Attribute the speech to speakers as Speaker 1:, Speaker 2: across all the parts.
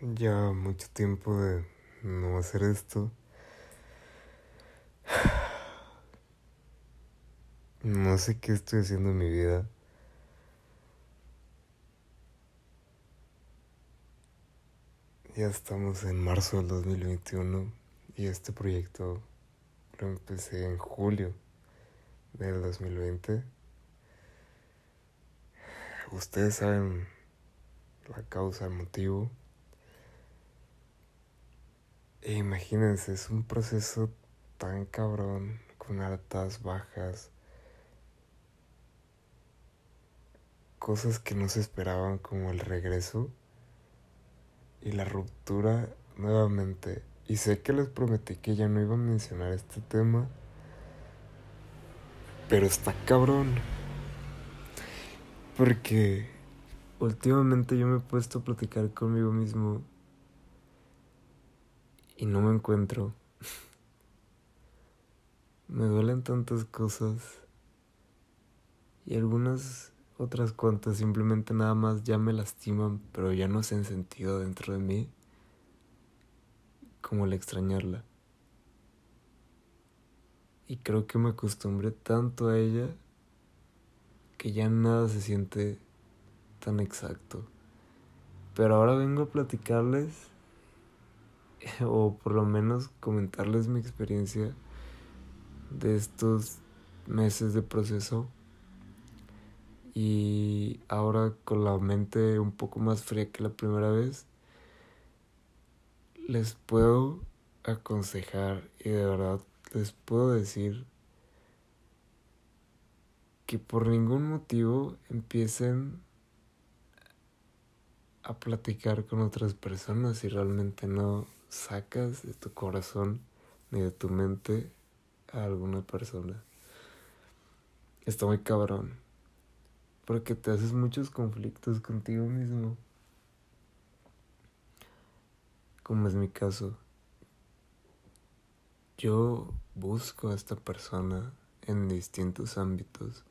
Speaker 1: ya mucho tiempo de no hacer esto. No sé qué estoy haciendo en mi vida. Ya estamos en marzo del 2021 y este proyecto lo empecé en julio del 2020. Ustedes saben la causa, el motivo. E imagínense, es un proceso tan cabrón, con altas, bajas, cosas que no se esperaban como el regreso y la ruptura nuevamente. Y sé que les prometí que ya no iba a mencionar este tema, pero está cabrón. Porque últimamente yo me he puesto a platicar conmigo mismo y no me encuentro. me duelen tantas cosas y algunas otras cuantas simplemente nada más ya me lastiman, pero ya no se han sentido dentro de mí como el extrañarla. Y creo que me acostumbré tanto a ella que ya nada se siente tan exacto. Pero ahora vengo a platicarles o por lo menos comentarles mi experiencia de estos meses de proceso. Y ahora con la mente un poco más fría que la primera vez les puedo aconsejar y de verdad les puedo decir que por ningún motivo empiecen a platicar con otras personas si realmente no sacas de tu corazón ni de tu mente a alguna persona. Está muy cabrón. Porque te haces muchos conflictos contigo mismo. Como es mi caso. Yo busco a esta persona en distintos ámbitos.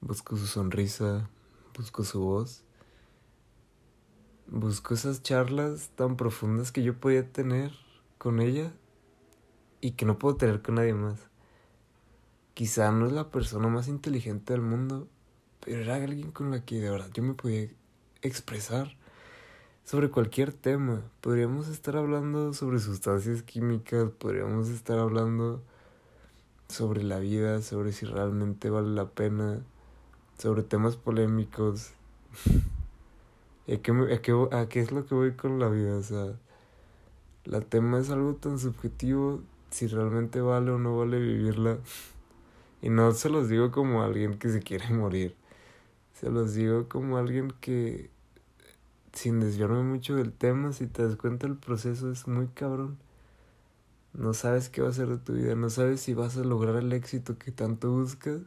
Speaker 1: Busco su sonrisa, busco su voz busco esas charlas tan profundas que yo podía tener con ella y que no puedo tener con nadie más. Quizá no es la persona más inteligente del mundo, pero era alguien con la que de verdad yo me podía expresar sobre cualquier tema. Podríamos estar hablando sobre sustancias químicas, podríamos estar hablando sobre la vida, sobre si realmente vale la pena, sobre temas polémicos. ¿A qué, es lo que voy con la vida? O sea, la tema es algo tan subjetivo si realmente vale o no vale vivirla. Y no se los digo como alguien que se quiere morir. Se los digo como alguien que, sin desviarme mucho del tema, si te das cuenta el proceso es muy cabrón. No sabes qué va a ser de tu vida, no sabes si vas a lograr el éxito que tanto buscas.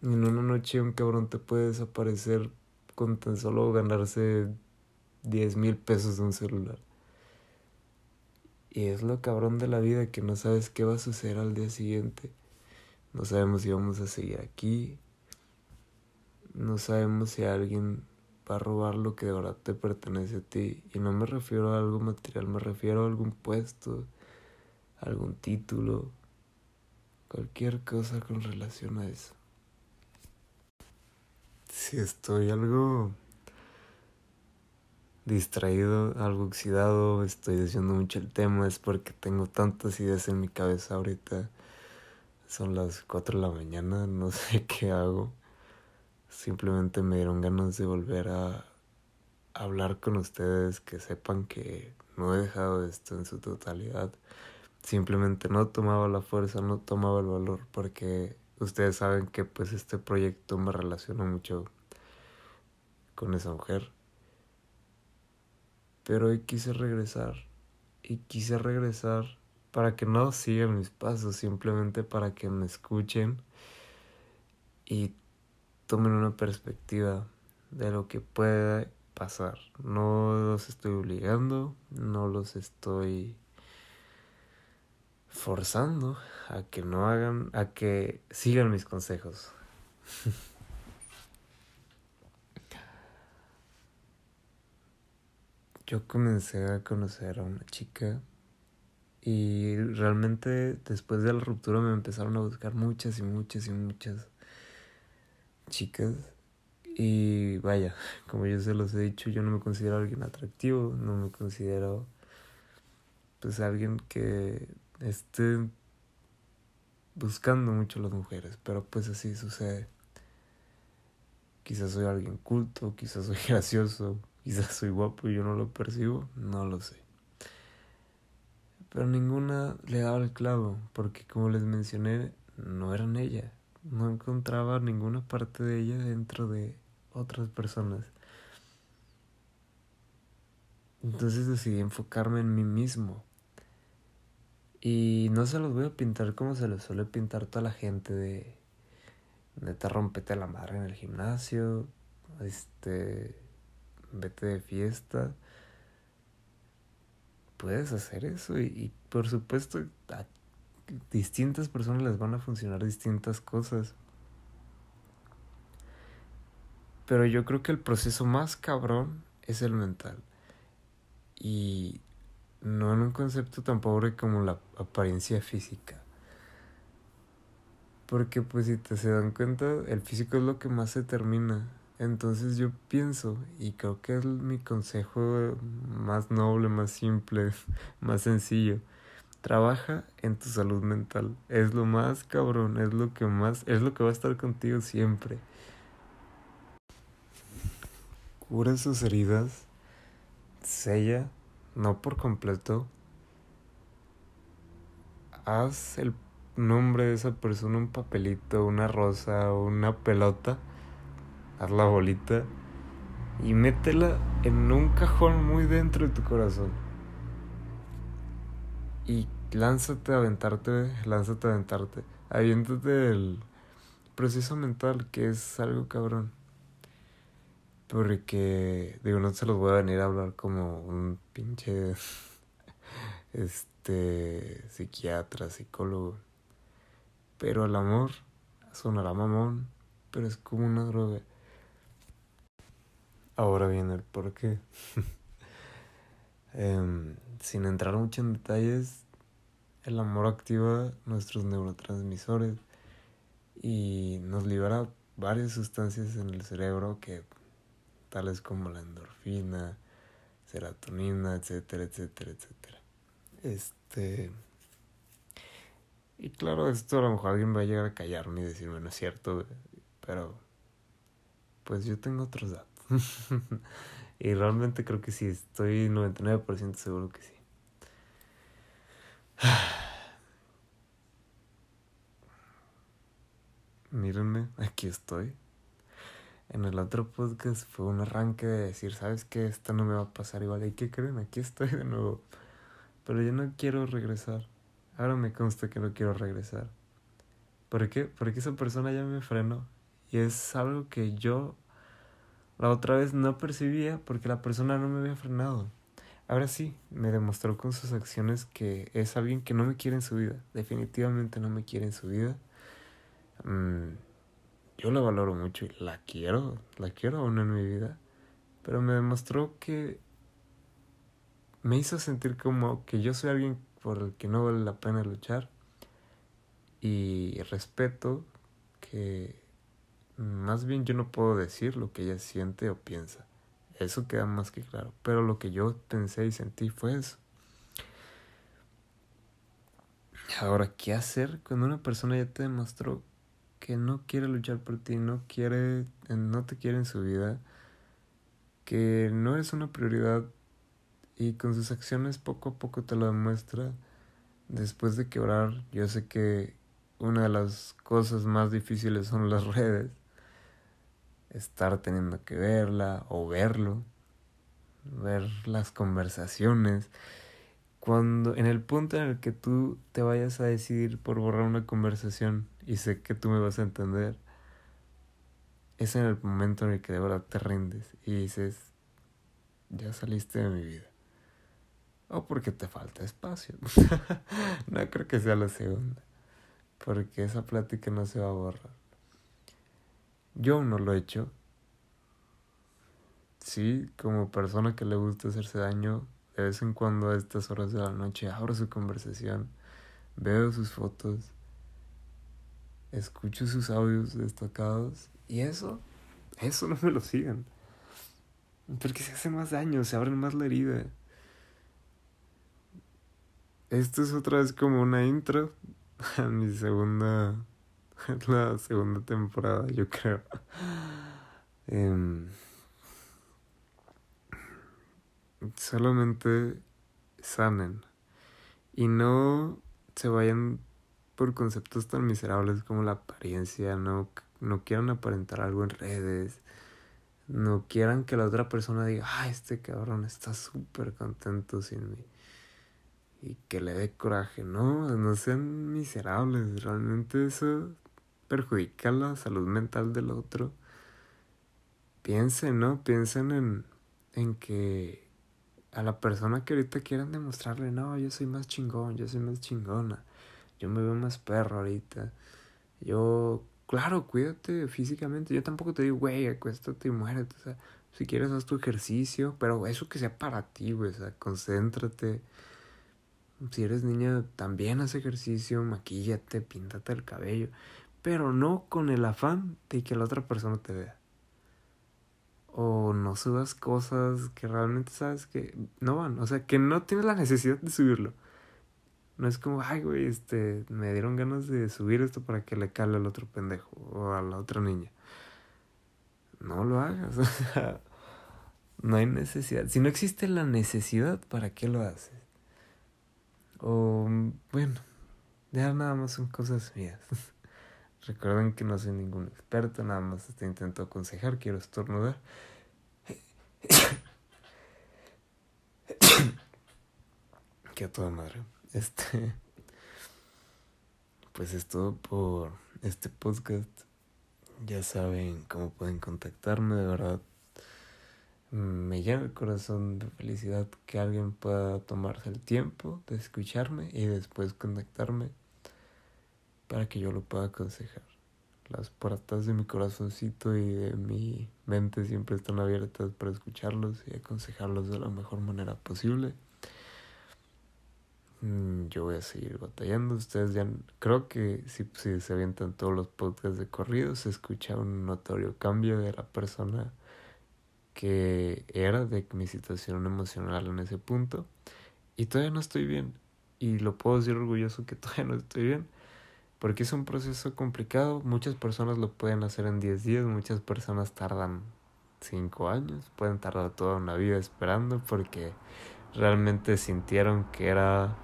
Speaker 1: Y en una noche un cabrón te puede desaparecer con tan solo ganarse 10 mil pesos de un celular. Y es lo cabrón de la vida que no sabes qué va a suceder al día siguiente. No sabemos si vamos a seguir aquí. No sabemos si alguien va a robar lo que de verdad te pertenece a ti. Y no me refiero a algo material, me refiero a algún puesto, algún título, cualquier cosa con relación a eso si estoy algo distraído, algo oxidado, estoy diciendo mucho el tema, es porque tengo tantas ideas en mi cabeza ahorita. Son las 4 de la mañana, no sé qué hago. Simplemente me dieron ganas de volver a hablar con ustedes, que sepan que no he dejado esto en su totalidad. Simplemente no tomaba la fuerza, no tomaba el valor, porque ustedes saben que pues este proyecto me relaciona mucho con esa mujer. Pero hoy quise regresar y quise regresar para que no sigan mis pasos, simplemente para que me escuchen y tomen una perspectiva de lo que puede pasar. No los estoy obligando, no los estoy forzando a que no hagan, a que sigan mis consejos. yo comencé a conocer a una chica y realmente después de la ruptura me empezaron a buscar muchas y muchas y muchas chicas. Y vaya, como yo se los he dicho, yo no me considero alguien atractivo, no me considero pues alguien que esté buscando mucho a las mujeres, pero pues así sucede. Quizás soy alguien culto, quizás soy gracioso, quizás soy guapo y yo no lo percibo, no lo sé. Pero ninguna le daba el clavo, porque como les mencioné, no eran ella. No encontraba ninguna parte de ella dentro de otras personas. Entonces decidí enfocarme en mí mismo. Y no se los voy a pintar como se los suele pintar toda la gente de neta rompete la madre en el gimnasio, este vete de fiesta puedes hacer eso y, por supuesto a distintas personas les van a funcionar distintas cosas. Pero yo creo que el proceso más cabrón es el mental. Y no en un concepto tan pobre como la apariencia física. Porque pues si te se dan cuenta, el físico es lo que más se termina. Entonces yo pienso, y creo que es mi consejo más noble, más simple, más sencillo. Trabaja en tu salud mental. Es lo más cabrón, es lo que más, es lo que va a estar contigo siempre. Cura sus heridas, sella, no por completo. Haz el nombre de esa persona un papelito, una rosa una pelota haz la bolita y métela en un cajón muy dentro de tu corazón. Y lánzate a aventarte, lánzate a aventarte. Aviéntate el proceso mental, que es algo cabrón. Porque, digo, no se los voy a venir a hablar como un pinche. Este. psiquiatra, psicólogo. Pero el amor sonará mamón, pero es como una droga. Ahora viene el por qué. Em, sin entrar mucho en detalles, el amor activa nuestros neurotransmisores y nos libera varias sustancias en el cerebro que tales como la endorfina, serotonina, etcétera, etcétera, etcétera. Este y claro, esto a lo mejor alguien va a llegar a callarme y decirme no es cierto, pero pues yo tengo otros datos. y realmente creo que sí, estoy 99% seguro que sí. Mírenme, aquí estoy. En el otro podcast fue un arranque de decir, ¿sabes qué? Esto no me va a pasar igual. ¿Y qué creen? Aquí estoy de nuevo. Pero yo no quiero regresar. Ahora me consta que no quiero regresar. ¿Por qué? Porque esa persona ya me frenó. Y es algo que yo la otra vez no percibía porque la persona no me había frenado. Ahora sí, me demostró con sus acciones que es alguien que no me quiere en su vida. Definitivamente no me quiere en su vida. Mm, yo la valoro mucho y la quiero, la quiero aún en mi vida. Pero me demostró que me hizo sentir como que yo soy alguien por el que no vale la pena luchar. Y respeto que más bien yo no puedo decir lo que ella siente o piensa. Eso queda más que claro. Pero lo que yo pensé y sentí fue eso. Ahora, ¿qué hacer cuando una persona ya te demostró que no quiere luchar por ti, no quiere, no te quiere en su vida, que no es una prioridad y con sus acciones poco a poco te lo demuestra? Después de quebrar, yo sé que una de las cosas más difíciles son las redes estar teniendo que verla o verlo, ver las conversaciones. Cuando en el punto en el que tú te vayas a decidir por borrar una conversación y sé que tú me vas a entender, es en el momento en el que de verdad te rindes y dices, ya saliste de mi vida. O porque te falta espacio. no creo que sea la segunda. Porque esa plática no se va a borrar. Yo no lo he hecho. sí, como persona que le gusta hacerse daño, de vez en cuando a estas horas de la noche abro su conversación, veo sus fotos, escucho sus audios destacados y eso, eso no me lo sigan. Porque se hace más daño, se abren más la herida. Esto es otra vez como una intro a mi segunda, la segunda temporada, yo creo. Em, solamente sanen y no se vayan por conceptos tan miserables como la apariencia, no, no quieran aparentar algo en redes, no quieran que la otra persona diga, ah, este cabrón está súper contento sin mí y que le dé coraje, no, no sean miserables, realmente eso perjudica la salud mental del otro. Piensen, ¿no? Piensen en, en que a la persona que ahorita quieran demostrarle, no, yo soy más chingón, yo soy más chingona, yo me veo más perro ahorita, yo, claro, cuídate físicamente, yo tampoco te digo, güey, acuéstate y muérete, o sea, si quieres haz tu ejercicio, pero eso que sea para ti, güey, o sea, concéntrate. Si eres niña, también haz ejercicio, maquíllate, píntate el cabello, pero no con el afán de que la otra persona te vea o no subas cosas que realmente sabes que no van, o sea, que no tienes la necesidad de subirlo. No es como, ay, güey, este, me dieron ganas de subir esto para que le cale al otro pendejo o a la otra niña. No lo hagas, o sea, no hay necesidad. Si no existe la necesidad, ¿para qué lo haces? O, bueno, ya nada más son cosas mías. Recuerden que no soy ningún experto, nada más te intento aconsejar, quiero estornudar. que a toda madre. Este. Pues es todo por este podcast. Ya saben cómo pueden contactarme, de verdad. Me llena el corazón de felicidad que alguien pueda tomarse el tiempo de escucharme y después contactarme para que yo lo pueda aconsejar. Las puertas de mi corazoncito y de mi mente siempre están abiertas para escucharlos y aconsejarlos de la mejor manera posible. Mm, yo voy a seguir batallando. Ustedes ya creo que si, si se avientan todos los podcasts de corrido, se escucha un notorio cambio de la persona que era de mi situación emocional en ese punto. Y todavía no estoy bien. Y lo puedo decir orgulloso que todavía no estoy bien porque es un proceso complicado. Muchas personas lo pueden hacer en 10 días, muchas personas tardan 5 años, pueden tardar toda una vida esperando porque realmente sintieron que era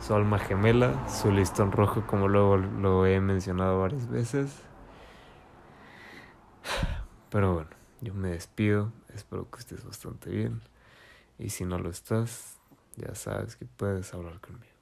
Speaker 1: su alma gemela, su listón rojo, como luego lo he mencionado varias veces. Pero bueno, yo me despido, espero que estés bastante bien. Y si no lo estás, ya sabes que puedes hablar conmigo.